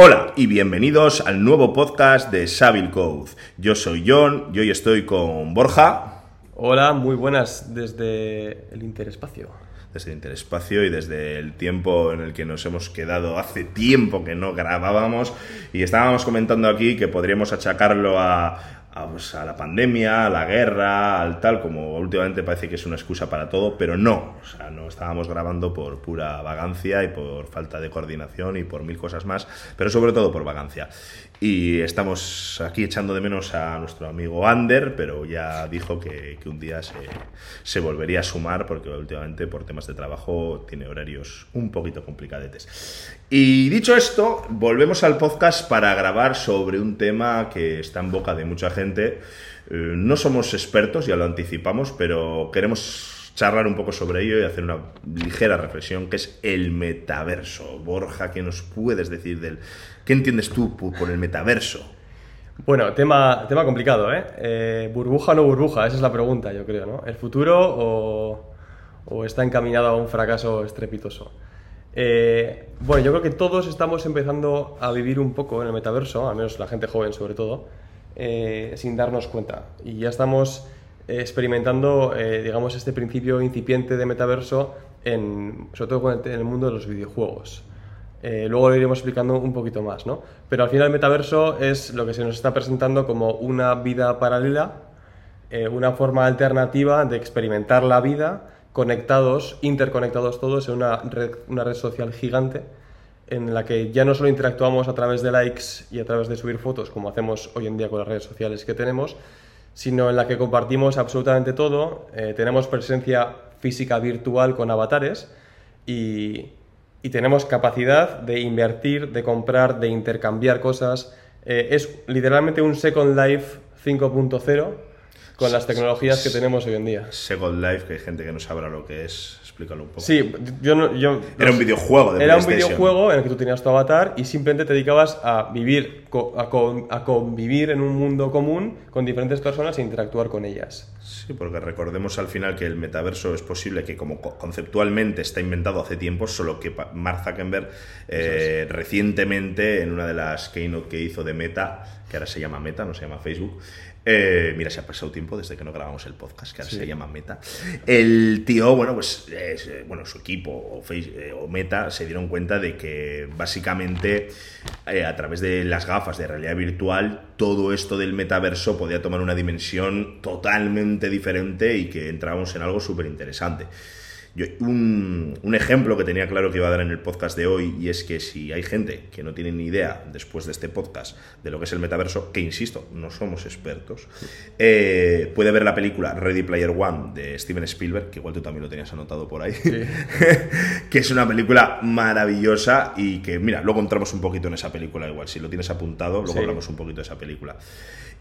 Hola y bienvenidos al nuevo podcast de Savile Code. Yo soy John y hoy estoy con Borja. Hola, muy buenas desde el interespacio. Desde el interespacio y desde el tiempo en el que nos hemos quedado hace tiempo que no grabábamos y estábamos comentando aquí que podríamos achacarlo a, a, la pandemia, a la guerra, al tal, como últimamente parece que es una excusa para todo, pero no, o sea, no estábamos grabando por pura vagancia y por falta de coordinación y por mil cosas más, pero sobre todo por vagancia. Y estamos aquí echando de menos a nuestro amigo Ander, pero ya dijo que, que un día se, se, volvería a sumar porque últimamente por temas de trabajo tiene horarios un poquito complicadetes. Y dicho esto, volvemos al podcast para grabar sobre un tema que está en boca de mucha gente. Eh, no somos expertos, ya lo anticipamos, pero queremos charlar un poco sobre ello y hacer una ligera reflexión, que es el metaverso. Borja, ¿qué nos puedes decir del... ¿Qué entiendes tú por el metaverso? Bueno, tema, tema complicado, ¿eh? ¿eh? ¿Burbuja o no burbuja? Esa es la pregunta, yo creo, ¿no? ¿El futuro o, está encaminado a un fracaso estrepitoso? Eh, bueno, yo creo que todos estamos empezando a vivir un poco en el metaverso, al menos la gente joven sobre todo, eh, sin darnos cuenta. Y ya estamos experimentando, digamos, este principio incipiente de metaverso, en, sobre todo en el mundo de los videojuegos. Eh, luego lo iremos explicando un poquito más, ¿no? Pero al final el metaverso es lo que se nos está presentando como una vida paralela, eh, una forma alternativa de experimentar la vida conectados, interconectados todos en una red, una red social gigante en la que ya no solo interactuamos a través de likes y a través de subir fotos como hacemos hoy en día con las redes sociales que tenemos, sino en la que compartimos absolutamente todo, eh, tenemos presencia física virtual con avatares y, y, tenemos capacidad de invertir, de comprar, de intercambiar cosas. Eh, es literalmente un Second Life 5.0 con las tecnologías que tenemos hoy en día. Second Life, que hay gente que no sabrá lo que es, explícalo un poco. Sí, yo no, yo, Era un videojuego de Era un videojuego en el que tú tenías tu avatar y simplemente te dedicabas a vivir, a, a convivir en un mundo común con diferentes personas e interactuar con ellas. Sí, porque recordemos al final que el metaverso es posible que como conceptualmente está inventado hace tiempo, solo que Mark Zuckerberg eh, recientemente en una de las keynote que hizo de Meta, que ahora se llama Meta, no se llama Facebook, eh, mira, se ha pasado tiempo desde que no grabamos el podcast, que ahora se llama Meta. El tío, bueno, pues eh, bueno, su equipo o, eh, o, Meta se dieron cuenta de que básicamente a través de las gafas de realidad virtual todo esto del metaverso podía tomar una dimensión totalmente diferente y que entrábamos en algo súper interesante un, un, ejemplo que tenía claro que iba a dar en el podcast de hoy y es que si hay gente que no tiene ni idea después de este podcast de lo que es el metaverso, que insisto, no somos expertos, eh, puede ver la película Ready Player One de Steven Spielberg, que igual tú también lo tenías anotado por ahí, que es una película maravillosa y que, mira, luego entramos un poquito en esa película igual, si lo tienes apuntado, luego sí. hablamos un poquito de esa película.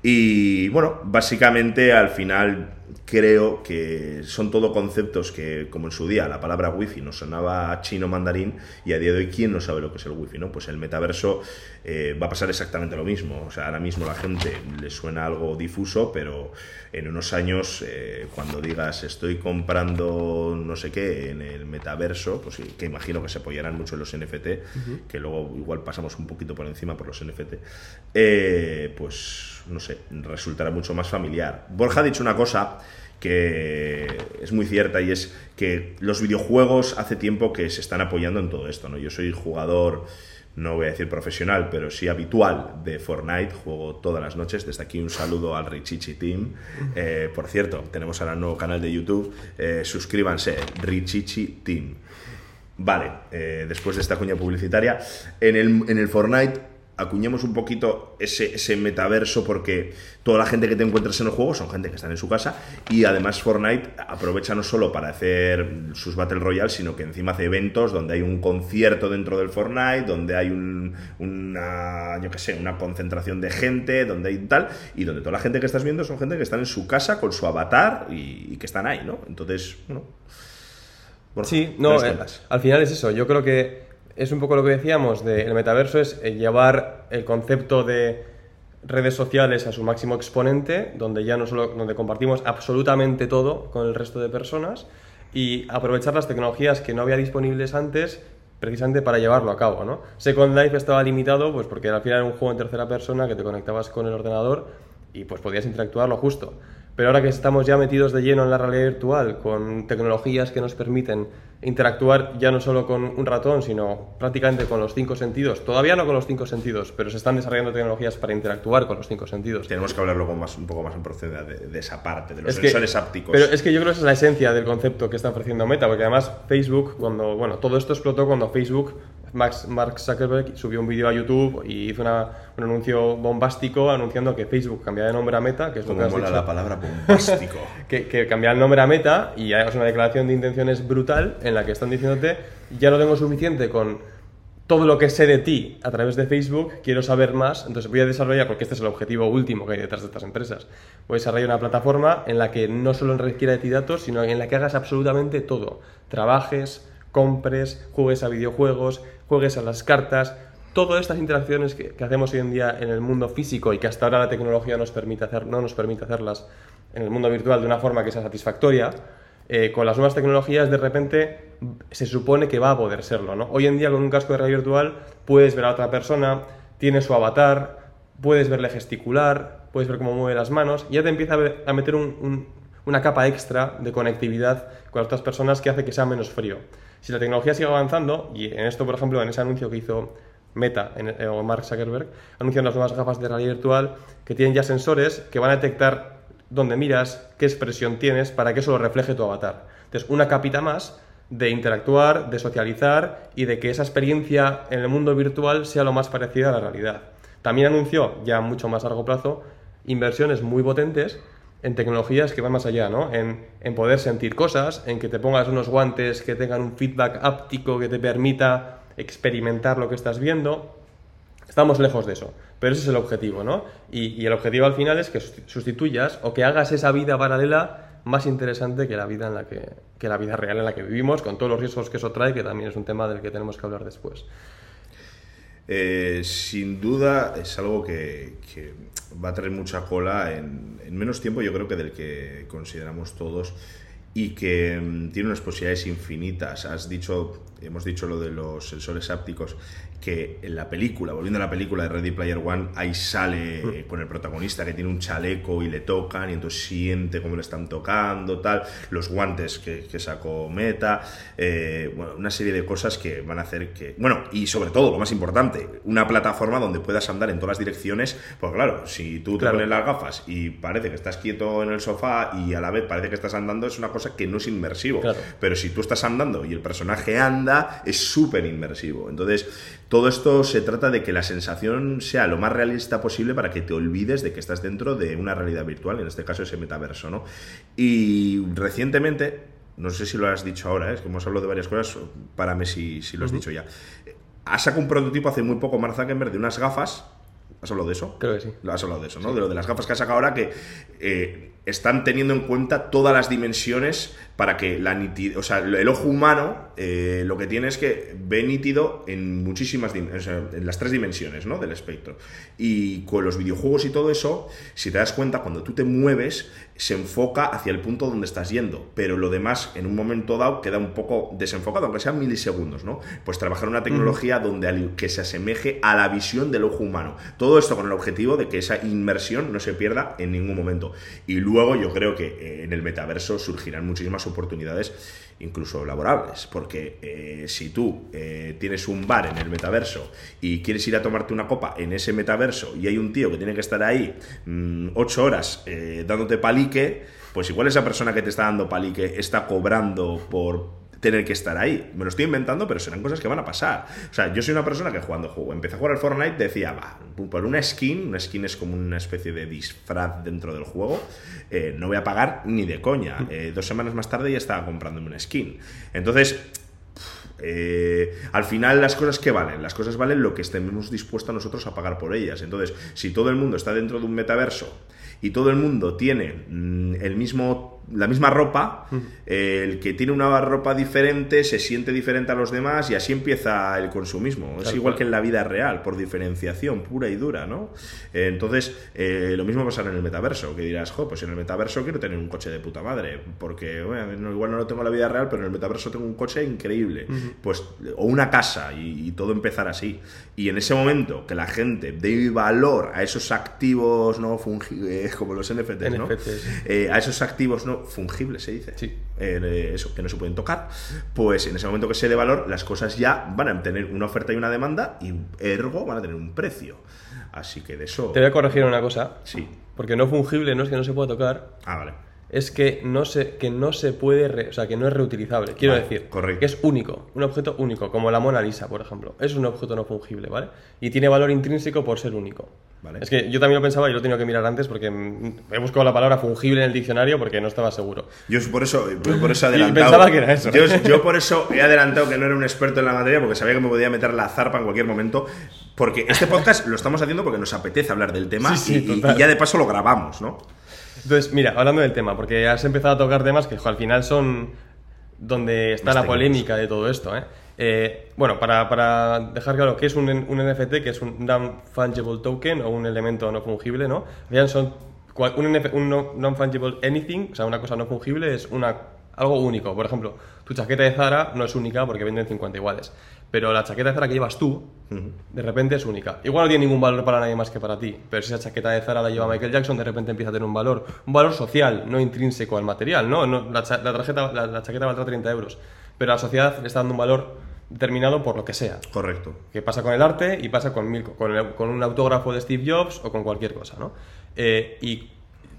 Y bueno, básicamente al final creo que son todo conceptos que, como en su día la palabra wifi nos sonaba chino mandarín y a día de hoy, ¿quién no sabe lo que es el wifi? ¿no? Pues el metaverso eh, va a pasar exactamente lo mismo. O sea, ahora mismo la gente le suena algo difuso, pero en unos años, eh, cuando digas estoy comprando no sé qué en el metaverso, pues que imagino que se apoyarán mucho en los NFT, uh -huh. que luego igual pasamos un poquito por encima por los NFT, eh, pues no sé, resultará mucho más familiar. Borja ha dicho una cosa que es muy cierta y es que los videojuegos hace tiempo que se están apoyando en todo esto, ¿no? Yo soy jugador no voy a decir profesional, pero sí habitual de Fortnite, juego todas las noches, desde aquí un saludo al Richichi Team. Eh, por cierto, tenemos ahora un nuevo canal de YouTube, eh, suscríbanse, Richichi Team. Vale, eh, después de esta cuña publicitaria, en el, en el Fortnite acuñemos un poquito ese, ese, metaverso porque toda la gente que te encuentras en el juego son gente que están en su casa y además Fortnite aprovecha no solo para hacer sus Battle Royale, sino que encima hace eventos donde hay un concierto dentro del Fortnite, donde hay un, una, yo qué sé, una concentración de gente, donde hay tal, y donde toda la gente que estás viendo son gente que están en su casa con su avatar y, y que están ahí, ¿no? Entonces, bueno... bueno sí, no, eh, al final es eso, yo creo que es un poco lo que decíamos del metaverso, es eh, llevar el concepto de redes sociales a su máximo exponente, donde ya no solo donde compartimos absolutamente todo con el resto de personas y aprovechar las tecnologías que no había disponibles antes precisamente para llevarlo a cabo, ¿no? Second Life estaba limitado, pues porque al final era un juego en tercera persona que te conectabas con el ordenador y pues podías interactuar lo justo. Pero ahora que estamos ya metidos de lleno en la realidad virtual, con tecnologías que nos permiten interactuar ya no solo con un ratón, sino prácticamente con los cinco sentidos, todavía no con los cinco sentidos, pero se están desarrollando tecnologías para interactuar con los cinco sentidos. Tenemos que hablar luego más, un poco más en profundidad de, esa parte, de los sensores ápticos. Pero es que yo creo que esa es la esencia del concepto que está ofreciendo Meta, porque además Facebook, cuando, bueno, todo esto explotó cuando Facebook Mark Zuckerberg subió un vídeo a YouTube y hizo un anuncio bombástico anunciando que Facebook cambiaba de nombre a Meta, que es lo que has mola la palabra bombástico. que, que cambiaba el nombre a Meta y es una declaración de intenciones brutal en la que están diciéndote ya no tengo suficiente con todo lo que sé de ti a través de Facebook, quiero saber más, entonces voy a desarrollar, porque este es el objetivo último que hay detrás de estas empresas, voy a desarrollar una plataforma en la que no solo requiera de ti datos, sino en la que hagas absolutamente todo, trabajes, compres, juegues a videojuegos, juegues a las cartas, todas estas interacciones que, hacemos hoy en día en el mundo físico y que hasta ahora la tecnología nos permite hacer, no nos permite hacerlas en el mundo virtual de una forma que sea satisfactoria, eh, con las nuevas tecnologías de repente se supone que va a poder serlo. ¿no? Hoy en día con un casco de realidad virtual puedes ver a otra persona, tiene su avatar, puedes verle gesticular, puedes ver cómo mueve las manos y ya te empieza a, meter una capa extra de conectividad con otras personas que hace que sea menos frío. Si la tecnología sigue avanzando, y en esto, por ejemplo, en ese anuncio que hizo Meta eh, o Mark Zuckerberg, anuncian las nuevas gafas de realidad virtual que tienen ya sensores que van a detectar dónde miras, qué expresión tienes, para que eso lo refleje tu avatar. Entonces, una capita más de interactuar, de socializar y de que esa experiencia en el mundo virtual sea lo más parecida a la realidad. También anunció, ya mucho más a largo plazo, inversiones muy potentes en tecnologías que van más allá, ¿no? En, poder sentir cosas, en que te pongas unos guantes que tengan un feedback áptico que te permita experimentar lo que estás viendo. Estamos lejos de eso, pero ese es el objetivo, ¿no? Y, el objetivo al final es que sustituyas o que hagas esa vida paralela más interesante que la vida en la que, que la vida real en la que vivimos, con todos los riesgos que eso trae, que también es un tema del que tenemos que hablar después. Eh, sin duda es algo que, va a traer mucha cola en, menos tiempo, yo creo que del que consideramos todos y que mm, tiene unas posibilidades infinitas. Has dicho, hemos dicho lo de los sensores ápticos que en la película, volviendo a la película de Ready Player One, ahí sale mm. con el protagonista que tiene un chaleco y le tocan y entonces siente cómo le están tocando, tal, los guantes que, sacó Meta, eh, bueno, una serie de cosas que van a hacer que, bueno, y sobre todo, lo más importante, una plataforma donde puedas andar en todas las direcciones, pues claro, si tú te pones las gafas y parece que estás quieto en el sofá y a la vez parece que estás andando, es una cosa que no es inmersivo, pero si tú estás andando y el personaje anda, es súper inmersivo, entonces todo esto se trata de que la sensación sea lo más realista posible para que te olvides de que estás dentro de una realidad virtual, en este caso ese metaverso, ¿no? Y recientemente, no sé si lo has dicho ahora, ¿eh? es que hemos hablado de varias cosas, párame si, si lo has dicho ya. Ha sacado un prototipo hace muy poco Mark Zuckerberg de unas gafas ¿Has hablado de eso? Creo que sí. Has hablado de eso, ¿no? De lo de las gafas que ha sacado ahora que eh, están teniendo en cuenta todas las dimensiones para que la nitidez, o sea, el ojo humano eh, lo que tiene es que ve nítido en muchísimas, o sea, en las tres dimensiones, ¿no? Del espectro. Y con los videojuegos y todo eso, si te das cuenta, cuando tú te mueves, se enfoca hacia el punto donde estás yendo, pero lo demás, en un momento dado, queda un poco desenfocado, aunque sean milisegundos, ¿no? Pues trabajar una tecnología donde que se asemeje a la visión del ojo humano. Todo esto con el objetivo de que esa inmersión no se pierda en ningún momento. Y luego yo creo que eh, en el metaverso surgirán muchísimas oportunidades incluso laborables, porque eh, si tú eh, tienes un bar en el metaverso y quieres ir a tomarte una copa en ese metaverso y hay un tío que tiene que estar ahí mm, ocho horas dándote palique, pues igual esa persona que te está dando palique está cobrando por tener que estar ahí. Me lo estoy inventando, pero serán cosas que van a pasar. O sea, yo soy una persona que jugando juego, empecé a jugar al Fortnite, decía, va, por una skin, una skin es como una especie de disfraz dentro del juego, eh, no voy a pagar ni de coña. Mm. Eh, dos semanas más tarde ya estaba comprándome una skin. Entonces, eh, al final las cosas que valen, las cosas valen lo que estemos dispuestos nosotros a pagar por ellas. Entonces, si todo el mundo está dentro de un metaverso y todo el mundo tiene mm, el mismo la misma ropa, el que tiene una ropa diferente se siente diferente a los demás y así empieza el consumismo. es igual que en la vida real, por diferenciación pura y dura, ¿no? Eh, entonces, eh, lo mismo pasará en el metaverso, que dirás, jo, pues en el metaverso quiero tener un coche de puta madre, porque bueno, igual no lo tengo en la vida real, pero en el metaverso tengo un coche increíble. pues, o una casa, y, todo empezar así. Y en ese momento que la gente dé valor a esos activos no fungibles, como los NFTs, ¿no? Eh, a esos activos no fungibles, se dice. Sí. Eh, eso, que no se pueden tocar, pues en ese momento que se dé valor, las cosas ya van a tener una oferta y una demanda, y ergo van a tener un precio. Así que de eso. Te voy a corregir una cosa. Sí. Porque no fungible no es que no se pueda tocar. Ah, vale. Es que no se, que no se puede, o sea, que no es reutilizable. Quiero decir, correcto. que es único, un objeto único, como la Mona Lisa, por ejemplo. Es un objeto no fungible, ¿vale? Y tiene valor intrínseco por ser único. Vale. Es que yo también lo pensaba y lo he tenido que mirar antes porque he buscado la palabra fungible en el diccionario porque no estaba seguro. Yo por eso, por eso he adelantado. pensaba que era eso. Yo, yo, por eso he adelantado que no era un experto en la materia porque sabía que me podía meter la zarpa en cualquier momento. Porque este podcast lo estamos haciendo porque nos apetece hablar del tema y, ya de paso lo grabamos, ¿no? Entonces, mira, hablando del tema, porque has empezado a tocar temas que al final son donde está la polémica de todo esto, ¿eh? Eh, bueno, para, dejar claro qué es un, NFT, que es un non-fungible token o un elemento no fungible, ¿no? Vean, son un, non-fungible anything, o sea, una cosa no fungible es una, algo único. Por ejemplo, tu chaqueta de Zara no es única porque venden 50 iguales. Pero la chaqueta de Zara que llevas tú, de repente es única. Igual no tiene ningún valor para nadie más que para ti, pero si esa chaqueta de Zara la lleva Michael Jackson, de repente empieza a tener un valor, un valor social, no intrínseco al material, ¿no? la, tarjeta, la, chaqueta valdrá 30 euros, pero la sociedad le está dando un valor determinado por lo que sea. Correcto. Que pasa con el arte y pasa con, con, con un autógrafo de Steve Jobs o con cualquier cosa, ¿no? Eh, y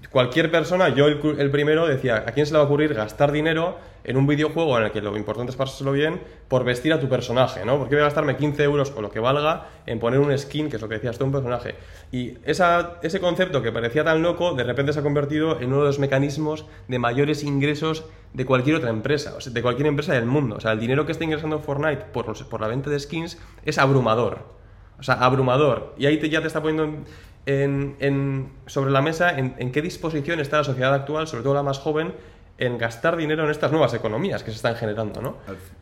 cualquier persona, yo el, primero decía, ¿a quién se le va a ocurrir gastar dinero en un videojuego en el que lo importante es pasárselo bien por vestir a tu personaje, ¿no? ¿Por qué voy a gastarme 15 euros o lo que valga en poner un skin, que es lo que decías tú, un personaje? Y esa, ese concepto que parecía tan loco, de repente se ha convertido en uno de los mecanismos de mayores ingresos de cualquier otra empresa, o sea, de cualquier empresa del mundo. O sea, el dinero que está ingresando Fortnite por, por la venta de skins es abrumador. O sea, abrumador. Y ahí te, ya te está poniendo en, sobre la mesa en, qué disposición está la sociedad actual, sobre todo la más joven, en gastar dinero en estas nuevas economías que se están generando, ¿no?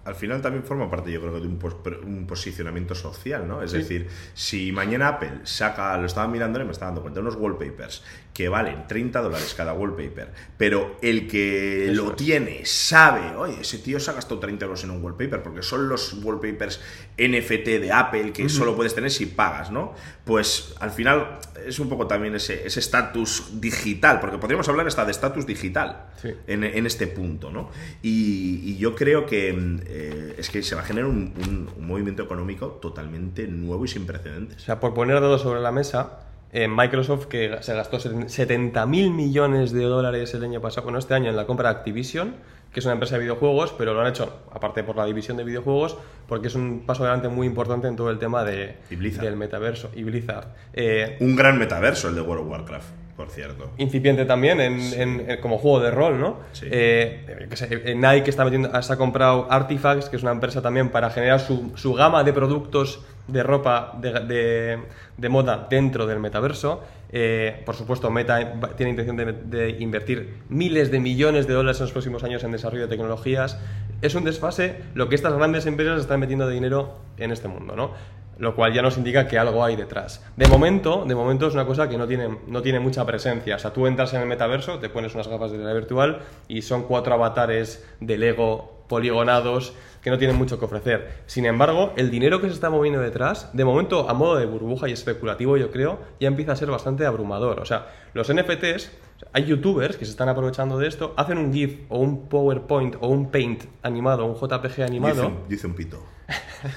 Al, final también forma parte, yo creo, de un, posicionamiento social, ¿no? Es decir, si mañana Apple saca, lo estaba mirando y me estaba dando cuenta, unos wallpapers que valen 30 dólares cada wallpaper, pero el que lo tiene sabe, oye, ese tío se ha gastado 30 euros en un wallpaper, porque son los wallpapers NFT de Apple que solo puedes tener si pagas, ¿no? Pues al final es un poco también ese estatus digital, porque podríamos hablar hasta de estatus digital en, este punto, ¿no? Y, yo creo que eh, es que se va a generar un, un movimiento económico totalmente nuevo y sin precedentes. O sea, por poner todo sobre la mesa, Microsoft que se gastó 70 mil millones de dólares el año pasado, bueno, este año en la compra de Activision, que es una empresa de videojuegos, pero lo han hecho, aparte por la división de videojuegos, porque es un paso adelante muy importante en todo el tema de, del metaverso y Blizzard. Eh, un gran metaverso el de World of Warcraft por cierto. Incipiente también en, como juego de rol, ¿no? Sí. Eh, que Nike está metiendo, se ha comprado Artifacts, que es una empresa también para generar su, su gama de productos de ropa de, de, moda dentro del metaverso. Eh, por supuesto, Meta tiene intención de, invertir miles de millones de dólares en los próximos años en desarrollo de tecnologías. Es un desfase lo que estas grandes empresas están metiendo de dinero en este mundo, ¿no? Lo cual ya nos indica que algo hay detrás. De momento, de momento es una cosa que no tiene, no tiene mucha presencia. O sea, tú entras en el metaverso, te pones unas gafas de realidad virtual y son cuatro avatares de Lego poligonados que no tienen mucho que ofrecer. Sin embargo, el dinero que se está moviendo detrás, de momento a modo de burbuja y especulativo, yo creo, ya empieza a ser bastante abrumador. O sea, los NFTs, hay youtubers que se están aprovechando de esto, hacen un GIF o un PowerPoint o un Paint animado, un JPG animado. Dice un, pito.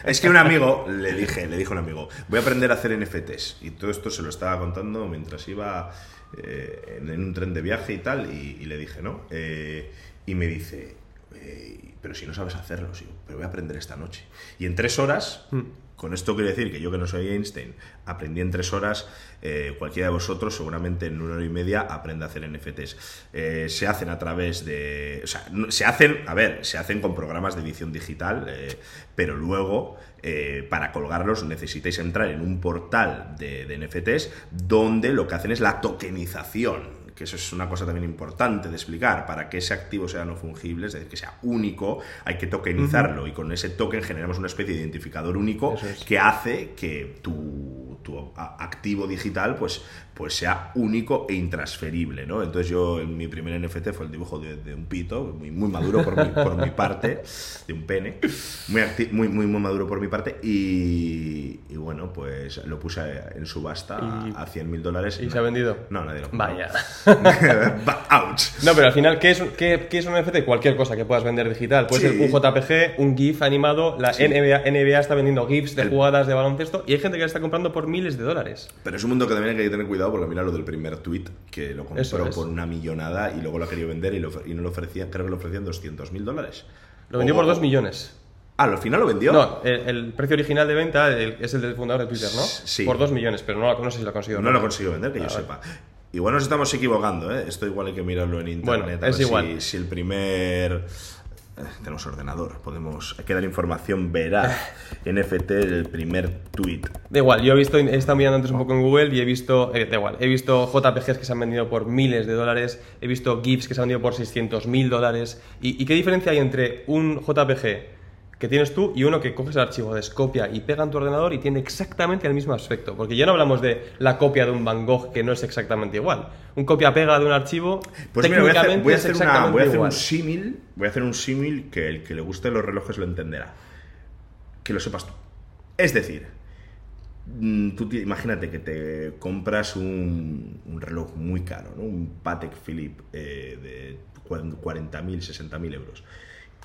Es que un amigo, le dije, le dijo a un amigo, voy a aprender a hacer NFTs. Y todo esto se lo estaba contando mientras iba eh, en, un tren de viaje y tal, y, le dije, ¿no? Eh, y me dice, eh, pero si no sabes hacerlo, sí, pero voy a aprender esta noche. Y en tres horas, mm. Con esto quiero decir que yo que no soy Einstein, aprendí en tres horas, eh, cualquiera de vosotros seguramente en una hora y media aprende a hacer NFTs. Eh, se hacen a través de... O sea, se hacen, a ver, se hacen con programas de edición digital, pero luego... para colgarlos necesitáis entrar en un portal de, de NFTs donde lo que hacen es la tokenización que eso es una cosa también importante de explicar, para que ese activo sea no fungible, es decir, que sea único, hay que tokenizarlo y con ese token generamos una especie de identificador único que hace que tu, tu activo digital pues, pues sea único e intransferible, ¿no? Entonces yo, mi primer NFT fue el dibujo de, un pito, muy, muy maduro por mi, por mi, parte, de un pene, muy, muy, muy, muy, maduro por mi parte, y, bueno, pues lo puse en subasta a, 100 mil dólares. ¿Y se ha vendido? No, nadie lo Vaya. Ouch. No, pero al final, ¿qué es, qué, qué es un NFT? Cualquier cosa que puedas vender digital. Puede ser un JPG, un GIF animado, la NBA, NBA está vendiendo GIFs de jugadas de baloncesto, y hay gente que la está comprando por miles de dólares. Pero es un mundo que también hay que tener cuidado porque mira lo del primer tweet, que lo compró por una millonada y luego lo ha querido vender y, no lo ofrecía, creo que lo ofrecían 200 mil dólares. Lo vendió por 2 millones. Ah, ¿al final lo vendió? No, el, precio original de venta es el del fundador de Twitter, ¿no? Sí. Por 2 millones, pero no, no sé si lo ha conseguido. No lo ha conseguido vender, que yo ah, sepa. Igual nos estamos equivocando, ¿eh? Esto igual hay que mirarlo en internet. Bueno, es igual. si el primer eh, tenemos ordenador, podemos hay que dar información veraz. NFT, el primer tweet. Da igual, yo he visto, he estado mirando antes un poco en Google y he visto, eh, da igual, he visto JPGs que se han vendido por miles de dólares, he visto GIFs que se han vendido por 600 mil dólares. ¿Y, ¿Y qué diferencia hay entre un JPG que tienes tú y uno que coges el archivo, descopia y pega en tu ordenador y tiene exactamente el mismo aspecto. Porque ya no hablamos de la copia de un Van Gogh que no es exactamente igual. Un copia-pega de un archivo pues técnicamente voy a hacer, voy a hacer un símil, voy a hacer un símil que el que le guste los relojes lo entenderá. Que lo sepas tú. Es decir, mm, tú imagínate que te compras un, reloj muy caro, ¿no? un Patek Philippe eh, de 40.000, 60.000 euros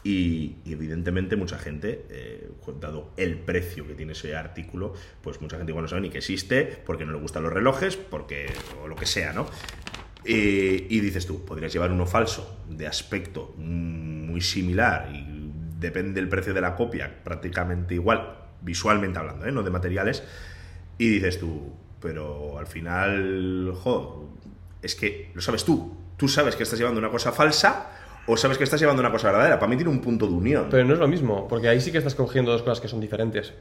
y, evidentemente mucha gente, eh, dado el precio que tiene ese artículo, pues mucha gente igual no sabe ni que existe, porque no le gustan los relojes, porque o lo que sea, ¿no? y dices tú, podrías llevar uno falso, de aspecto muy similar, depende del precio de la copia, prácticamente igual, visualmente hablando, ¿eh? no de materiales, y dices tú, pero al final, joder, es que lo sabes tú, tú sabes que estás llevando una cosa falsa, o sabes que estás llevando una cosa verdadera. Para mí tiene un punto de unión. Pero no es lo mismo, porque ahí sí que estás cogiendo dos cosas que son diferentes.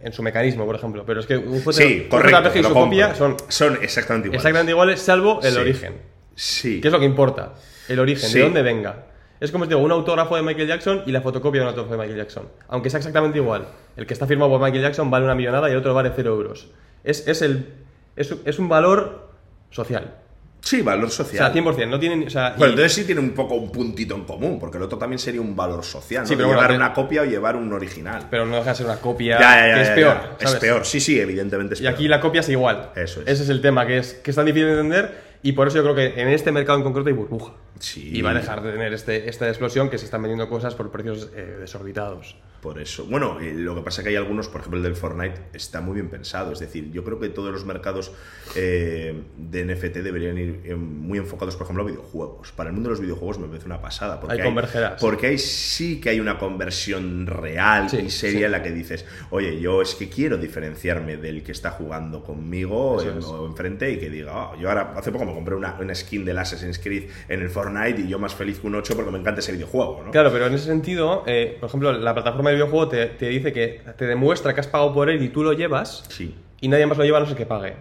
En su mecanismo, por ejemplo. Pero es que un sí, y su copia son, son exactamente iguales. Exactamente iguales, salvo el origen. Sí. ¿Qué es lo que importa? El origen, de dónde venga. Es como si digo, un autógrafo de Michael Jackson y la fotocopia de un autógrafo de Michael Jackson. Aunque sea exactamente igual. El que está firmado por Michael Jackson vale una millonada y el otro vale cero euros. Es, es, el, es, es un valor social. Sí, valor social. O sea, 100%. No tienen, o sea, bueno, entonces sí tiene un poco un puntito en común, porque el otro también sería un valor social. ¿no? Sí, pero llevar una copia o llevar un original. Pero no deja de ser una copia que es peor. Es peor, sí, sí, evidentemente es peor. Y aquí la copia es igual. Eso es. Ese es el tema, que es, que es tan difícil de entender y por eso yo creo que en este mercado en concreto hay burbuja. Sí. Y va a dejar de tener este, esta explosión que se están vendiendo cosas por precios eh, desorbitados. Por eso. Bueno, eh, lo que pasa es que hay algunos, por ejemplo el del Fortnite, está muy bien pensado. Es decir, yo creo que todos los mercados eh, de NFT deberían ir muy enfocados, por ejemplo, a videojuegos. Para el mundo de los videojuegos me parece una pasada. Porque hay, Porque ahí sí que hay una conversión real y seria en la que dices, oye, yo es que quiero diferenciarme del que está jugando conmigo o enfrente y que diga, oh, yo ahora hace poco me compré una, una skin del Assassin's Creed en el Fortnite y yo más feliz que un 8 porque me encanta ese videojuego. ¿no? Claro, pero en ese sentido, eh, por ejemplo, la plataforma de videojuego te, te, dice que te demuestra que has pagado por él y tú lo llevas sí. y nadie más lo lleva no sé que pague.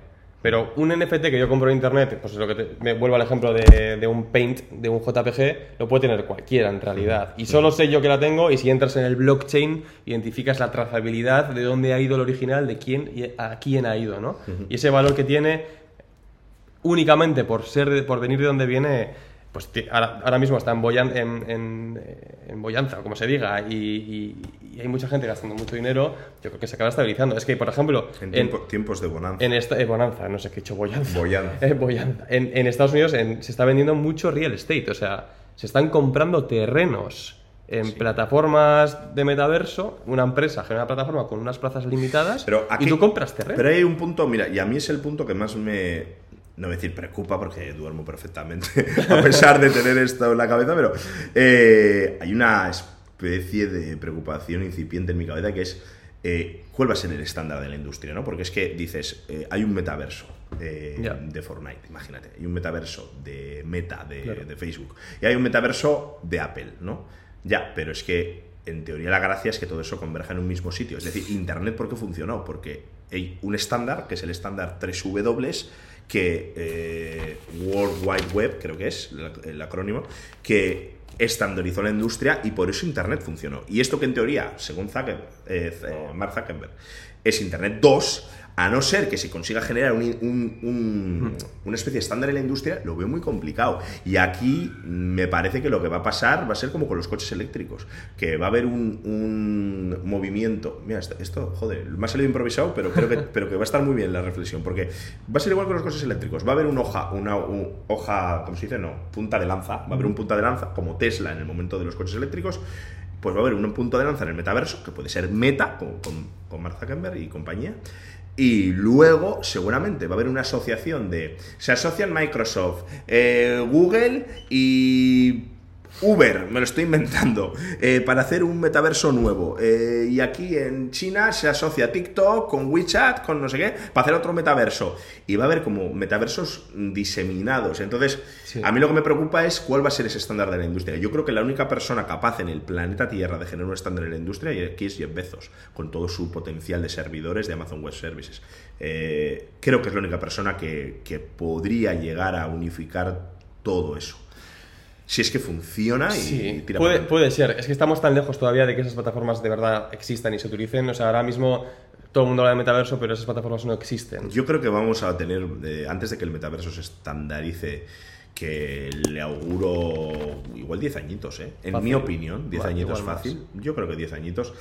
Pero un NFT que yo compro en internet, pues lo que me vuelvo al ejemplo de, de, un paint, de un JPG, lo puede tener cualquiera en realidad. Y solo sé yo que la tengo y si entras en el blockchain, identificas la trazabilidad de dónde ha ido el original, de quién y a quién ha ido, ¿no? Y ese valor que tiene únicamente por ser por venir de donde viene pues ahora, mismo está en, boyan, en, en, boyanza, como se diga, y, hay mucha gente gastando mucho dinero, yo creo que se acaba estabilizando. Es que, por ejemplo... En, tiempos de bonanza. En esta, eh, bonanza, no sé qué he dicho, boyanza. Boyanza. Eh, boyanza. En, Estados Unidos se está vendiendo mucho real estate, o sea, se están comprando terrenos en plataformas de metaverso, una empresa genera una plataforma con unas plazas limitadas y tú compras terreno. Pero hay un punto, mira, y a mí es el punto que más me, no voy a decir preocupa porque duermo perfectamente, a pesar de tener esto en la cabeza, pero eh, hay una especie de preocupación incipiente en mi cabeza que es eh, cuál va a ser el estándar de la industria, ¿no? Porque es que dices, eh, hay un metaverso de Fortnite, imagínate, hay un metaverso de Meta, de, de, Facebook, y hay un metaverso de Apple, ¿no? Ya, pero es que en teoría la gracia es que todo eso converja en un mismo sitio. Es decir, Internet, ¿por qué funcionó? Porque un estándar, que es el estándar 3W, que eh, World Wide Web, creo que es el acrónimo, que estandarizó la industria y por eso Internet funcionó. Y esto que en teoría, según Zucker, eh, Mark Zuckerberg, es Internet 2, A no ser que se consiga generar un, un- un- una especie de estándar en la industria, lo veo muy complicado. Y aquí me parece que lo que va a pasar va a ser como con los coches eléctricos, que va a haber un, un movimiento. Mira, esto, esto, joder, me ha salido improvisado, pero creo que, pero que va a estar muy bien la reflexión, porque va a ser igual con los coches eléctricos. Va a haber una hoja, una un- hoja, ¿cómo se dice? No, punta de lanza. Va a haber un punta de lanza, como Tesla en el momento de los coches eléctricos. Pues va a haber un punto de lanza en el metaverso, que puede ser Meta, con, con, con Mark Zuckerberg y compañía. Y luego, seguramente, va a haber una asociación de. Se asocian Microsoft, eh, Google y. Uber, me lo estoy inventando, eh, para hacer un metaverso nuevo. Eh, y aquí en China se asocia TikTok con WeChat, con no sé qué, para hacer otro metaverso. Y va a haber como metaversos diseminados. Entonces, Sí. a mí lo que me preocupa es cuál va a ser ese estándar de la industria. Yo creo que la única persona capaz en el planeta Tierra de generar un estándar en la industria y aquí es Jeff Bezos, con todo su potencial de servidores de Amazon Web Services. Eh, creo que es la única persona que, que podría llegar a unificar todo eso. Si es que funciona y Sí, tira puede, para puede ser. Es que estamos tan lejos todavía de que esas plataformas de verdad existan y se utilicen. O sea, ahora mismo todo el mundo habla de metaverso, pero esas plataformas no existen. Yo creo que vamos a tener, eh, antes de que el metaverso se estandarice, que le auguro igual 10 añitos, ¿eh? En Fácil. mi opinión, 10 Vale, añitos más. fácil. Yo creo que 10 añitos.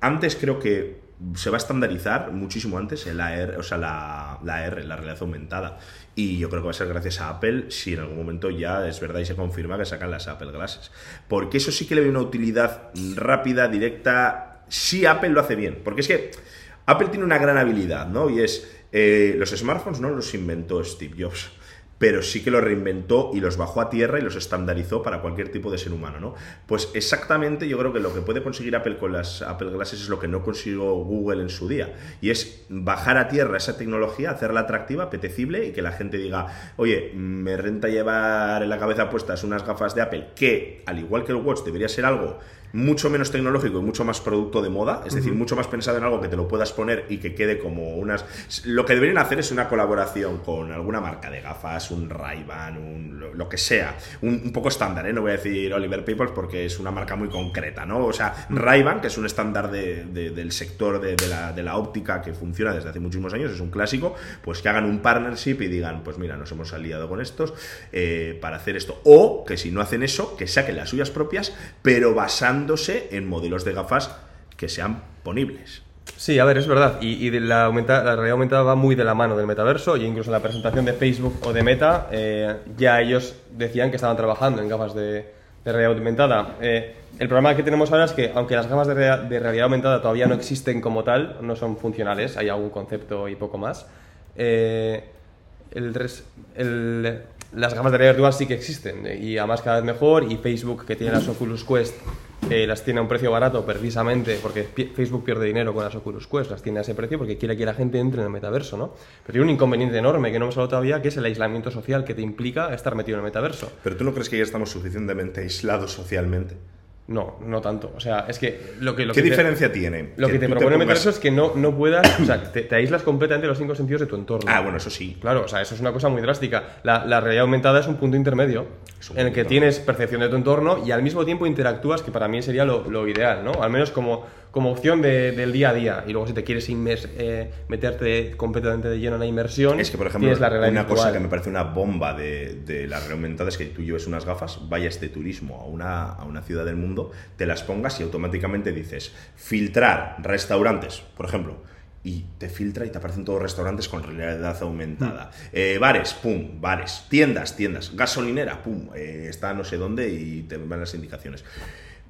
Antes creo que se va a estandarizar muchísimo antes el AR, o sea, la, la R, la realidad aumentada. Y yo creo que va a ser gracias a Apple si en algún momento ya es verdad y se confirma que sacan las Apple Glasses. Porque eso sí que le veo una utilidad rápida, directa, si Apple lo hace bien. Porque es que Apple tiene una gran habilidad, ¿no? Y es, eh, los smartphones no los inventó Steve Jobs, pero sí que los reinventó y los bajó a tierra y los estandarizó para cualquier tipo de ser humano, ¿no? Pues exactamente yo creo que lo que puede conseguir Apple con las Apple Glasses es lo que no consiguió Google en su día, y es bajar a tierra esa tecnología, hacerla atractiva, apetecible y que la gente diga, oye, me renta llevar en la cabeza puestas unas gafas de Apple que, al igual que el Watch, debería ser algo mucho menos tecnológico y mucho más producto de moda, es decir, mucho más pensado en algo que te lo puedas poner y que quede como unas... Lo que deberían hacer es una colaboración con alguna marca de gafas, un Ray-Ban, un, lo, que sea, un, un poco estándar, ¿eh? no voy a decir Oliver Peoples porque es una marca muy concreta, ¿no? O sea, Ray-Ban, que es un estándar de- de- del sector de, la, de la óptica que funciona desde hace muchísimos años, es un clásico, pues que hagan un partnership y digan, pues mira, nos hemos aliado con estos eh, para hacer esto. O que si no hacen eso, que saquen las suyas propias, pero basándose en modelos de gafas que sean ponibles. Sí, a ver, es verdad. Y, y la, aumenta- la realidad aumentada va muy de la mano del metaverso. Y incluso en la presentación de Facebook o de Meta, eh, ya ellos decían que estaban trabajando en gafas de, de realidad aumentada. Eh, el problema que tenemos ahora es que, aunque las gafas de, de realidad aumentada todavía no existen como tal, no son funcionales, hay algún concepto y poco más. eh, el el- las gafas de realidad virtual sí que existen eh, y además cada vez mejor y Facebook que tiene las Oculus Quest eh, las tiene a un precio barato precisamente porque Facebook pierde dinero con las Oculus Quest, las tiene a ese precio porque quiere que la gente entre en el metaverso, ¿no? Pero tiene un inconveniente enorme que no hemos hablado todavía que es el aislamiento social que te implica estar metido en el metaverso. Pero tú no crees que ya estamos suficientemente aislados socialmente? No, no tanto. O sea, es que lo que... Lo ¿Qué que te- diferencia tiene? Lo que te propone pongas- metaverso es que no, no puedas... O sea, te, te aíslas completamente los cinco sentidos de tu entorno. Ah, bueno, eso sí. Claro, o sea, eso es una cosa muy drástica. La, la realidad aumentada es un punto intermedio un en el que tienes percepción de tu entorno y al mismo tiempo interactúas, que para mí sería lo, lo ideal, ¿no? Al menos como, como opción de- del día a día. Y luego si te quieres inmers- eh, meterte completamente de lleno en la inmersión, Es que, por ejemplo, la una cosa que me parece una bomba de, de la realidad aumentada es que tú lleves unas gafas, vayas de turismo a una, a una ciudad del mundo, te las pongas y automáticamente dices filtrar restaurantes, por ejemplo, y te filtra y te aparecen todos restaurantes con realidad aumentada. Mm. Eh, bares, pum, bares. Tiendas, tiendas. Gasolinera, pum, eh, está no sé dónde y te van las indicaciones.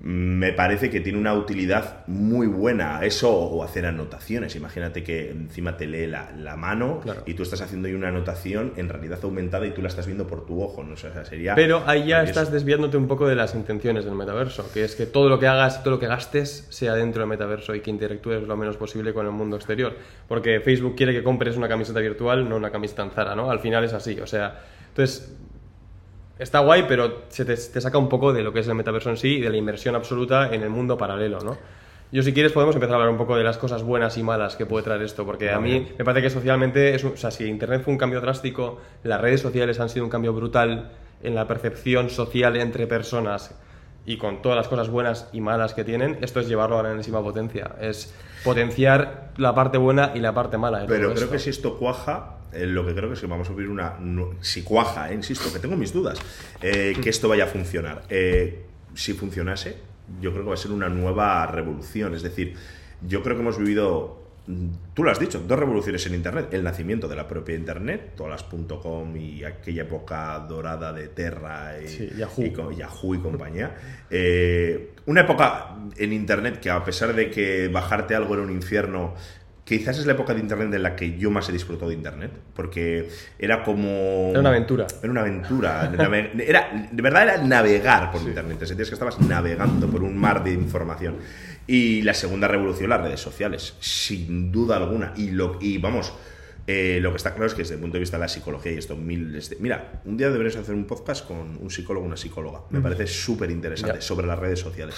Me parece que tiene una utilidad muy buena eso o hacer anotaciones. Imagínate que encima te lee la, la mano Claro. y tú estás haciendo ahí una anotación en realidad aumentada y tú la estás viendo por tu ojo. ¿no? O sea, sería Pero ahí ya estás desviándote un poco de las intenciones del metaverso, que es que todo lo que hagas, todo lo que gastes sea dentro del metaverso y que interactúes lo menos posible con el mundo exterior. Porque Facebook quiere que compres una camiseta virtual, no una camiseta en Zara, ¿no? Al final es así, o sea, entonces está guay, pero se te, te saca un poco de lo que es el metaverso en sí y de la inversión absoluta en el mundo paralelo, ¿no? Yo si quieres podemos empezar a hablar un poco de las cosas buenas y malas que puede traer esto, porque a mí me parece que socialmente, es o sea, si Internet fue un cambio drástico, las redes sociales han sido un cambio brutal en la percepción social entre personas y con todas las cosas buenas y malas que tienen, esto es llevarlo a la enésima potencia. Es potenciar la parte buena y la parte mala. Pero creo esto. que si esto cuaja, eh, lo que creo que es que vamos a vivir una. Si cuaja, eh, insisto, que tengo mis dudas, eh, que esto vaya a funcionar. Si funcionase, yo creo que va a ser una nueva revolución. Es decir, yo creo que hemos vivido. mm, Tú lo has dicho, dos revoluciones en Internet. El nacimiento de la propia Internet, todas las .com y aquella época dorada de Terra y, Sí, Yahoo. y Yahoo y compañía. Eh, una época en Internet que a pesar de que bajarte algo era un infierno, quizás es la época de Internet en la que yo más he disfrutado de Internet, porque era como... Era una aventura. Era una aventura. Era, de verdad era navegar por Internet, te sentías que estabas navegando por un mar de información. Y la segunda revolución, las redes sociales, sin duda alguna. Y, lo, y vamos... eh, lo que está claro es que desde el punto de vista de la psicología y esto, miles de- Mira, un día deberías hacer un podcast con un psicólogo o una psicóloga. Me parece súper interesante sobre las redes sociales.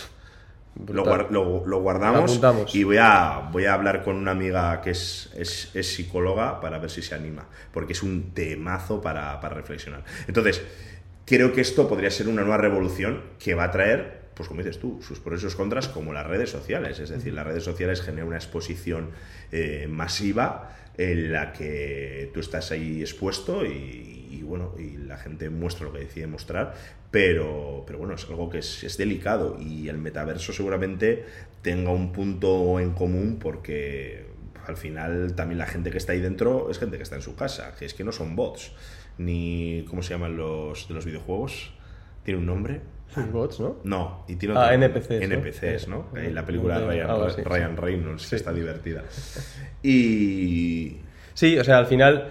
Lo, lo- lo guardamos y voy a, voy a hablar con una amiga que es, es, es psicóloga para ver si se anima, porque es un temazo para, para reflexionar. Entonces, creo que esto podría ser una nueva revolución que va a traer, pues como dices tú, sus pros y sus contras, como las redes sociales. Es decir, las redes sociales generan una exposición eh, masiva en la que tú estás ahí expuesto y, bueno, y la gente muestra lo que decide mostrar, pero, pero bueno, es algo que es, es delicado y el metaverso seguramente tenga un punto en común porque al final también la gente que está ahí dentro es gente que está en su casa, que es que no son bots, ni ¿cómo se llaman los de los videojuegos? ¿Tiene un nombre? Sus bots, ¿no? No, y tiene Ah, NPCs, ¿no? NPCs, ¿no? Eh, Eh, la película de Ryan, Ryan sí. Reynolds, que está divertida. Y... Sí, o sea, al final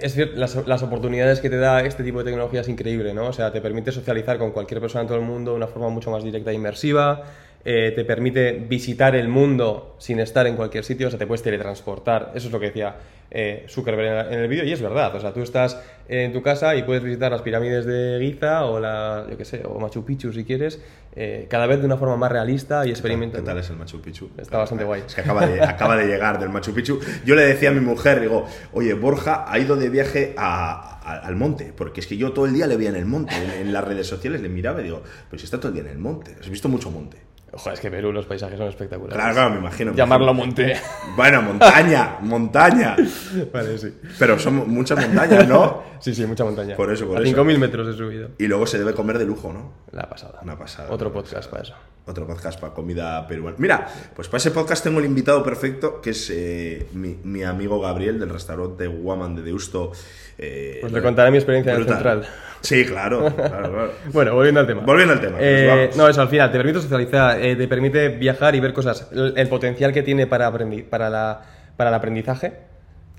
es cierto, las, las oportunidades que te da este tipo de tecnología es increíble, ¿no? O sea, te permite socializar con cualquier persona en todo el mundo de una forma mucho más directa e inmersiva, eh, te permite visitar el mundo sin estar en cualquier sitio, o sea, te puedes teletransportar, eso es lo que decía eh, Zuckerberg en, el vídeo y es verdad, o sea, tú estás en tu casa y puedes visitar las pirámides de Giza o la, yo qué sé, o Machu Picchu si quieres, eh, cada vez de una forma más realista y ¿Qué experimentando. tal es el Machu Picchu? Está bastante guay. Es que acaba de, acaba de llegar del Machu Picchu. Yo le decía a mi mujer, digo, oye, Borja ha ido de viaje a- a- al monte, porque es que yo todo el día le veía en el monte, en, en las redes sociales le miraba y digo, pues si está todo el día en el monte, has visto mucho monte. Ojo, es que Perú los paisajes son espectaculares. Claro, claro, me imagino. Llamarlo monte. Bueno, montaña, montaña. vale, sí. Pero son muchas montañas, ¿no? Sí, sí, mucha montaña. Por eso, por A eso. 5.000 metros he subido. Y luego se debe comer de lujo, ¿no? La pasada. Una pasada. Otro podcast para eso. Otro podcast para comida peruana. Mira, pues para ese podcast tengo el invitado perfecto, que es eh, mi, mi amigo Gabriel del restaurante Guaman de Deusto. eh, Pues le contaré mi experiencia en el. Central. Sí, claro, claro, claro. Bueno, volviendo al tema. Volviendo al tema, Eh, no, eso, al final, te permite socializar, te permite viajar y ver cosas. El, el potencial que tiene para, para, la, para el aprendizaje,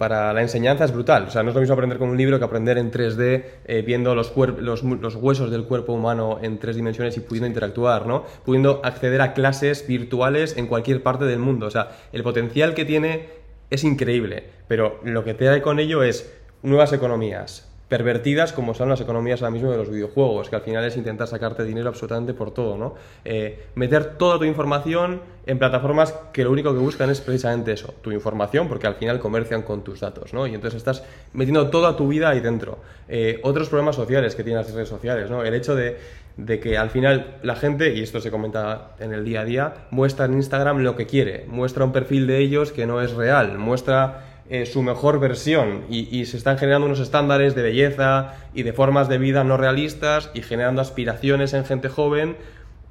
para la enseñanza es brutal. O sea, no es lo mismo aprender con un libro que aprender en 3D, eh, viendo los, los, huesos del cuerpo humano en tres dimensiones y pudiendo interactuar, ¿no? Pudiendo acceder a clases virtuales en cualquier parte del mundo. O sea, el potencial que tiene es increíble, pero lo que trae con ello es nuevas economías, pervertidas como son las economías ahora mismo de los videojuegos, que al final es intentar sacarte dinero absolutamente por todo, ¿no? Eh, meter toda tu información en plataformas que lo único que buscan es precisamente eso, tu información, porque al final comercian con tus datos, ¿no? Y entonces estás metiendo toda tu vida ahí dentro. Eh, otros problemas sociales que tienen las redes sociales, ¿no? El hecho de, de que al final la gente, y esto se comenta en el día a día, muestra en Instagram lo que quiere, muestra un perfil de ellos que no es real, muestra eh, su mejor versión y, se están generando unos estándares de belleza y de formas de vida no realistas y generando aspiraciones en gente joven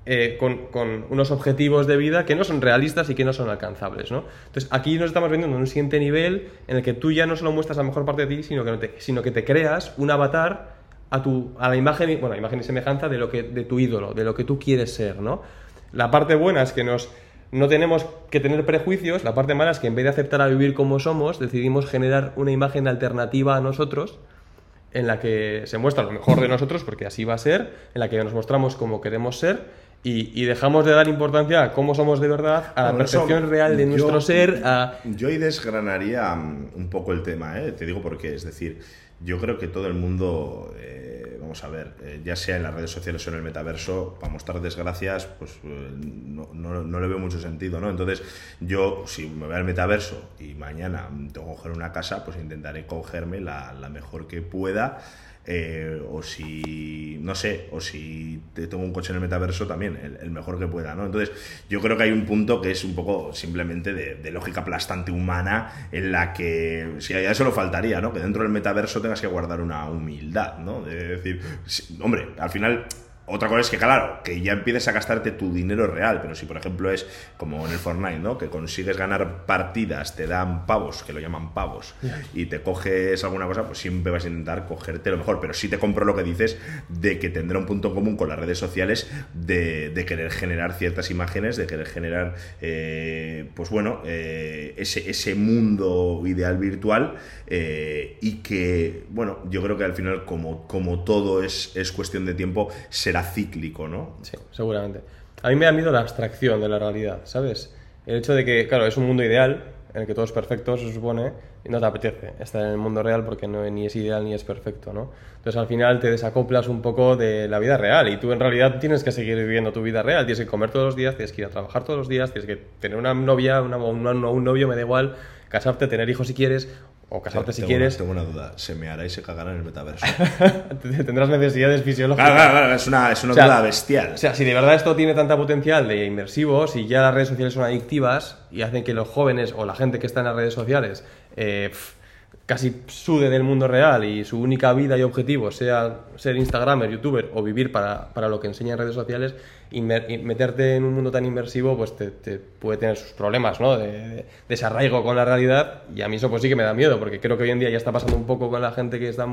eh, con, unos objetivos de vida que no son realistas y que no son alcanzables. ¿no? Entonces aquí nos estamos viendo en un siguiente nivel en el que tú ya no solo muestras la mejor parte de ti, sino que, te- sino que te creas un avatar a, tu, a la imagen, bueno, imagen y semejanza de, lo que, de tu ídolo, de lo que tú quieres ser. ¿no? La parte buena es que nos, no tenemos que tener prejuicios, la parte mala es que en vez de aceptar a vivir como somos, decidimos generar una imagen alternativa a nosotros en la que se muestra lo mejor de nosotros, porque así va a ser, en la que nos mostramos como queremos ser y, y dejamos de dar importancia a cómo somos de verdad, a la percepción real de yo- nuestro ser, a... Yo ahí desgranaría mm, un poco el tema, ¿eh? te digo por qué. Es decir, yo creo que todo el mundo, eh, vamos a ver, eh, ya sea en las redes sociales o en el metaverso, para mostrar desgracias, pues eh, no, no- no le veo mucho sentido, ¿no? Entonces, yo, si me voy al metaverso y mañana tengo que coger una casa, pues intentaré cogerme la, la mejor que pueda. Eh, o si, no sé, o si te tengo un coche en el metaverso también, el, mejor que pueda, ¿no? Entonces, yo creo que hay un punto que es un poco simplemente de, lógica aplastante humana en la que, si ya solo faltaría, ¿no? Que dentro del metaverso tengas que guardar una humildad, ¿no? De decir, hombre, al final otra cosa es que, claro, que ya empieces a gastarte tu dinero real, pero si por ejemplo es como en el Fortnite, ¿no? Que consigues ganar partidas, te dan pavos, que lo llaman pavos, y te coges alguna cosa, pues siempre vas a intentar cogerte lo mejor. Pero sí te compro lo que dices de que tendrá un punto común con las redes sociales de, querer generar ciertas imágenes, de querer generar, eh, pues bueno, eh, ese, ese mundo ideal virtual eh, y que, bueno, yo creo que al final, como, como todo es, es cuestión de tiempo, se será cíclico, ¿no? Sí, seguramente. A mí me da miedo la abstracción de la realidad, ¿sabes? El hecho de que, claro, es un mundo ideal, en el que todo es perfecto, se supone, y no te apetece estar en el mundo real porque no, ni es ideal ni es perfecto, ¿no? Entonces al final te desacoplas un poco de la vida real y tú en realidad tienes que seguir viviendo tu vida real, tienes que comer todos los días, tienes que ir a trabajar todos los días, tienes que tener una novia, un novio, me da igual, casarte, tener hijos si quieres, o casarte si quieres. tengo una duda. ¿Se me hará y se cagará en el metaverso? Tendrás necesidades fisiológicas. Claro, claro, es una, es una duda bestial. O sea, si de verdad esto tiene tanta potencial de inmersivo, si ya las redes sociales son adictivas y hacen que los jóvenes o la gente que está en las redes sociales eh, casi sude del mundo real y su única vida y objetivo sea ser Instagramer, YouTuber o vivir para, para lo que enseña en redes sociales, y meterte en un mundo tan inmersivo pues te, puede tener sus problemas, ¿no? De, desarraigo con la realidad y a mí eso pues sí que me da miedo porque creo que hoy en día ya está pasando un poco con la gente que está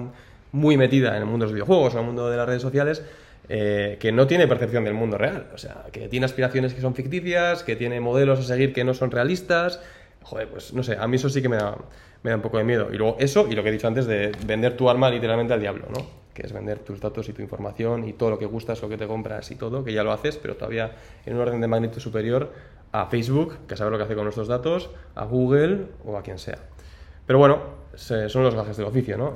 muy metida en el mundo de los videojuegos o en el mundo de las redes sociales eh, que no tiene percepción del mundo real, o sea, que tiene aspiraciones que son ficticias, que tiene modelos a seguir que no son realistas, joder, pues no sé, a mí eso sí que me da, me da un poco de miedo. Y luego eso y lo que he dicho antes de vender tu alma literalmente al diablo, ¿no? que es vender tus datos y tu información y todo lo que gustas, lo que te compras y todo, que ya lo haces, pero todavía en un orden de magnitud superior a Facebook, que sabe lo que hace con nuestros datos, a Google o a quien sea. Pero bueno, son los gajes del oficio, ¿no?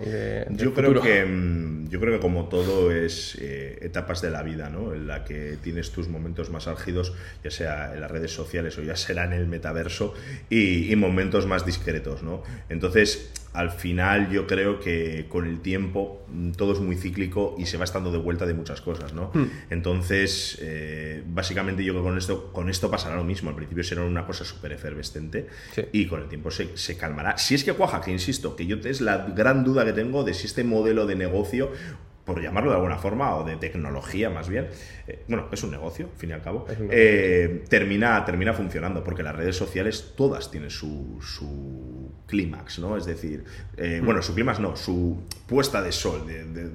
yo, creo que, mm, yo creo que como todo es eh, etapas de la vida, ¿no? En la que tienes tus momentos más álgidos, ya sea en las redes sociales o ya será en el metaverso, y, y momentos más discretos, ¿no? Entonces, al final yo creo que con el tiempo mm, todo es muy cíclico y se va estando de vuelta de muchas cosas, ¿no? Hmm. Entonces, eh, básicamente yo creo que con esto, con esto pasará lo mismo. Al principio será una cosa súper efervescente y con el tiempo se, se, calmará. Si es que cuaja, que insisto, que yo es la gran duda que tengo de si este modelo de negocio por llamarlo de alguna forma, o de tecnología más bien, eh, bueno, es un negocio, al fin y al cabo, eh, termina, termina funcionando, porque las redes sociales todas tienen su, su clímax, ¿no? Es decir, eh, bueno, su clímax no, su puesta de sol,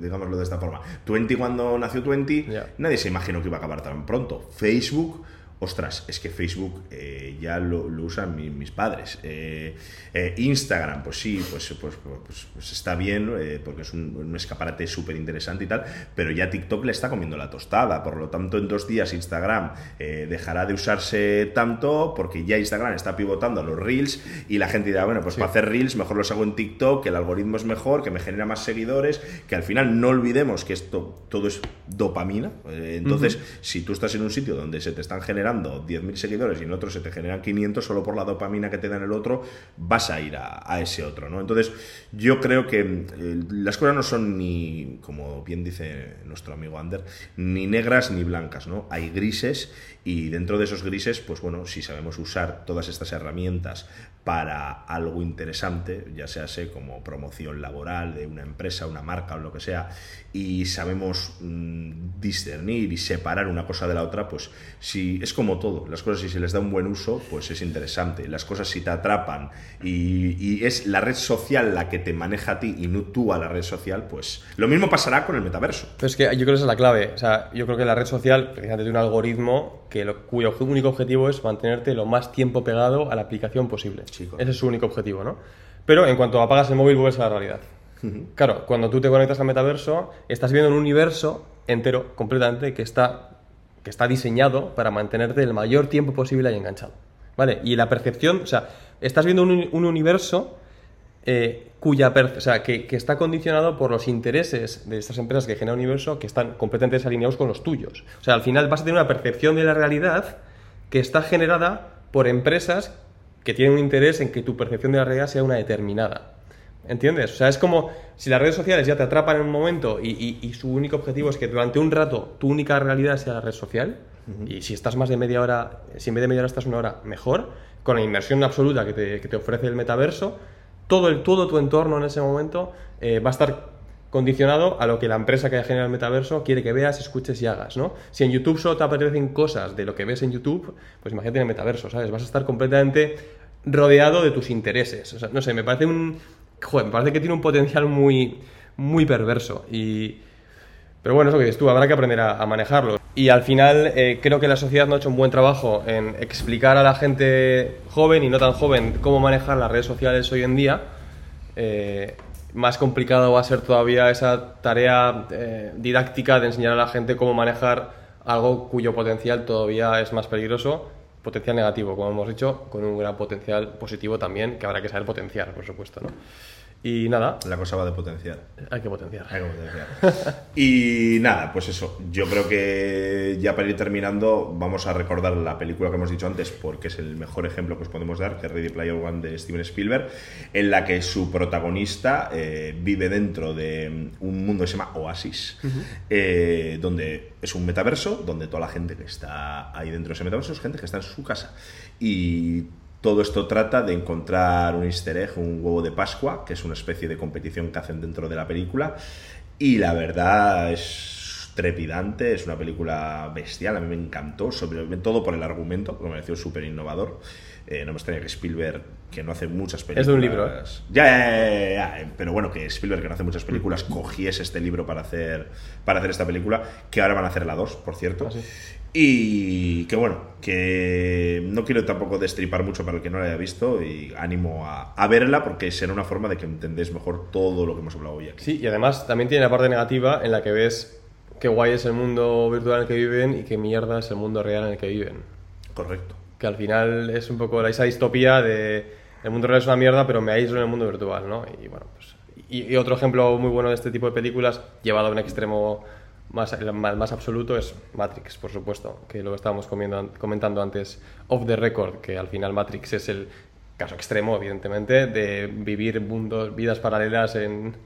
digámoslo de esta forma. Twenty cuando nació Twenty, nadie se imaginó que iba a acabar tan pronto. Facebook ostras, es que Facebook eh, ya lo, usan mis padres. Eh, eh, Instagram, pues sí, pues, pues, pues, pues está bien, porque es un, escaparate súper interesante y tal, pero ya TikTok le está comiendo la tostada, por lo tanto en dos días Instagram dejará de usarse tanto porque ya Instagram está pivotando a los reels y la gente dirá, bueno, pues para hacer reels mejor los hago en TikTok, que el algoritmo es mejor, que me genera más seguidores, que al final no olvidemos que esto todo es dopamina. entonces, si tú estás en un sitio donde se te están generando 10.000 seguidores y en otro se te generan 500 solo por la dopamina que te da en el otro, vas a ir a, ese otro, ¿no? Entonces, yo creo que eh, las cosas no son ni, como bien dice nuestro amigo Ander, ni negras ni blancas, ¿no? Hay grises y dentro de esos grises, pues bueno, si sabemos usar todas estas herramientas para algo interesante, ya sea como promoción laboral de una empresa, una marca o lo que sea, y sabemos mm, discernir y separar una cosa de la otra, pues si es como todo, las cosas si se les da un buen uso, pues es interesante. Las cosas si te atrapan y, es la red social la que te maneja a ti y no tú a la red social, pues lo mismo pasará con el metaverso. es que yo creo que esa es la clave. O sea, yo creo que la red social, precisamente tiene un algoritmo que cuyo único objetivo es mantenerte lo más tiempo pegado a la aplicación posible. Ese es su único objetivo, ¿no? Pero en cuanto apagas el móvil, vuelves a la realidad. Claro, cuando tú te conectas al metaverso, estás viendo un universo entero, completamente, que está, que está diseñado para mantenerte el mayor tiempo posible ahí enganchado. ¿Vale? Y la percepción, o sea, estás viendo un, universo eh, cuya o sea, que, que, está condicionado por los intereses de estas empresas que generan un universo que están completamente desalineados con los tuyos. O sea, al final vas a tener una percepción de la realidad que está generada por empresas que tienen un interés en que tu percepción de la realidad sea una determinada. ¿Entiendes? O sea, es como si las redes sociales ya te atrapan en un momento y, y- y su único objetivo es que durante un rato tu única realidad sea la red social, y si estás más de media hora, si en vez de media hora estás una hora, mejor, con la inversión absoluta que te, que te ofrece el metaverso, todo, el, todo tu entorno en ese momento eh, va a estar condicionado a lo que la empresa que haya generado el metaverso quiere que veas, escuches y hagas, ¿no? Si en YouTube solo te aparecen cosas de lo que ves en YouTube, pues imagínate en el metaverso, ¿sabes? Vas a estar completamente rodeado de tus intereses. O sea, no sé, me parece un... Joder, me parece que tiene un potencial muy, muy perverso y... Pero bueno, eso que dices tú, habrá que aprender a, a manejarlo. Y al final eh, creo que la sociedad no ha hecho un buen trabajo en explicar a la gente joven y no tan joven cómo manejar las redes sociales hoy en día. Eh, más complicado va a ser todavía esa tarea eh, didáctica de enseñar a la gente cómo manejar algo cuyo potencial todavía es más peligroso, potencial negativo, como hemos dicho, con un gran potencial positivo también, que habrá que saber potenciar, por supuesto. ¿no? Y nada, La cosa va de potenciar. hay que potenciar. Hay que potenciar. Y nada, pues eso. Yo creo que ya para ir terminando, vamos a recordar la película que hemos dicho antes, porque es el mejor ejemplo que os podemos dar, que es Ready Player One de Steven Spielberg, en la que su protagonista eh, vive dentro de un mundo que se llama Oasis, eh, donde es un metaverso, donde toda la gente que está ahí dentro de ese metaverso es gente que está en su casa. Y todo esto trata de encontrar un easter egg, un huevo de Pascua, que es una especie de competición que hacen dentro de la película. Y la verdad es trepidante, es una película bestial, a mí me encantó, sobre todo por el argumento, que me pareció súper innovador. Eh, no me extraña que Spielberg, que no hace muchas películas... Es de un libro, ¿eh? Ya, ya, ya, ya, ya, pero bueno, que Spielberg, que no hace muchas películas, cogiese este libro para hacer, para hacer esta película, que ahora van a hacer la 2, por cierto. Ah, sí. Y que bueno, que no quiero tampoco destripar mucho para el que no la haya visto y ánimo a, a verla porque será una forma de que entendéis mejor todo lo que hemos hablado hoy aquí. Sí, y además también tiene la parte negativa en la que ves qué guay es el mundo virtual en el que viven y qué mierda es el mundo real en el que viven. Correcto. Que al final es un poco esa distopía de el mundo real es una mierda, pero me aíslo en el mundo virtual, ¿no? Y bueno, pues. Y, y otro ejemplo muy bueno de este tipo de películas, llevado a un extremo más, el más, absoluto, es Matrix, por supuesto, que lo estábamos comiendo- comentando antes off the record, que al final Matrix es el caso extremo, evidentemente, de vivir mundos, vidas paralelas en,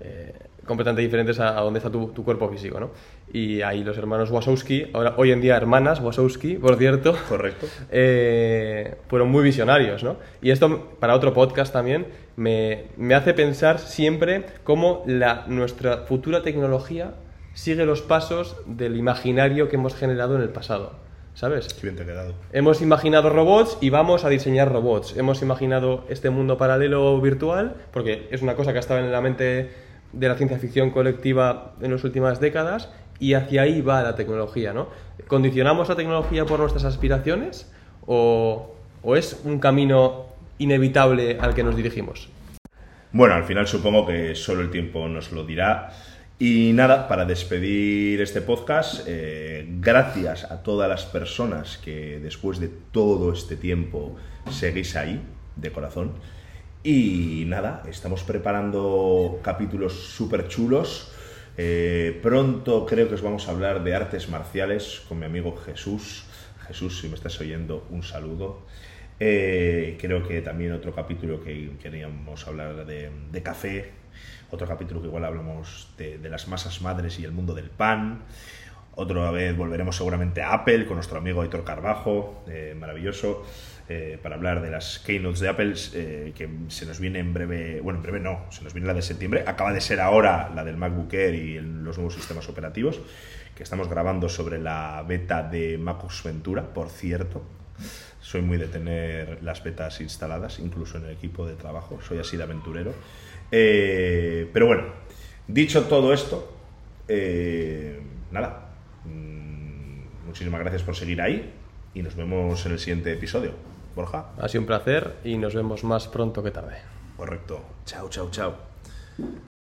eh, completamente diferentes a, a donde está tu, tu cuerpo físico, ¿no? Y ahí los hermanos Wachowski, ahora hoy en día hermanas Wachowski, por cierto, Correcto. eh, fueron muy visionarios, ¿no? Y esto, para otro podcast también, me, me hace pensar siempre cómo la, nuestra futura tecnología sigue los pasos del imaginario que hemos generado en el pasado, ¿sabes? Bien. Hemos imaginado robots y vamos a diseñar robots. Hemos imaginado este mundo paralelo virtual, porque es una cosa que ha estado en la mente de la ciencia ficción colectiva en las últimas décadas, y hacia ahí va la tecnología, ¿no? ¿Condicionamos la tecnología por nuestras aspiraciones o, o es un camino inevitable al que nos dirigimos? Bueno, al final supongo que solo el tiempo nos lo dirá. Y nada, para despedir este podcast, eh, gracias a todas las personas que después de todo este tiempo seguís ahí, de corazón. Y nada, estamos preparando capítulos súper chulos. Eh, pronto creo que os vamos a hablar de artes marciales con mi amigo Jesús. Jesús, si me estás oyendo, un saludo. Eh, creo que también otro capítulo que queríamos hablar de, de café, otro capítulo que igual hablamos de, de las masas madres y el mundo del pan. Otra vez volveremos seguramente a Apple con nuestro amigo Aitor Carbajo, eh, maravilloso, eh, para hablar de las keynotes de Apple, eh, que se nos viene en breve, bueno, en breve no, se nos viene la de septiembre, acaba de ser ahora la del MacBook Air y el- los nuevos sistemas operativos, que estamos grabando sobre la beta de MacOS Ventura, por cierto. Soy muy de tener las betas instaladas, incluso en el equipo de trabajo, soy así de aventurero. Eh, pero bueno, dicho todo esto, eh, nada, mm, muchísimas gracias por seguir ahí y nos vemos en el siguiente episodio. Borja, Ha sido un placer y nos vemos más pronto que tarde. correcto. Chao, chao, chao.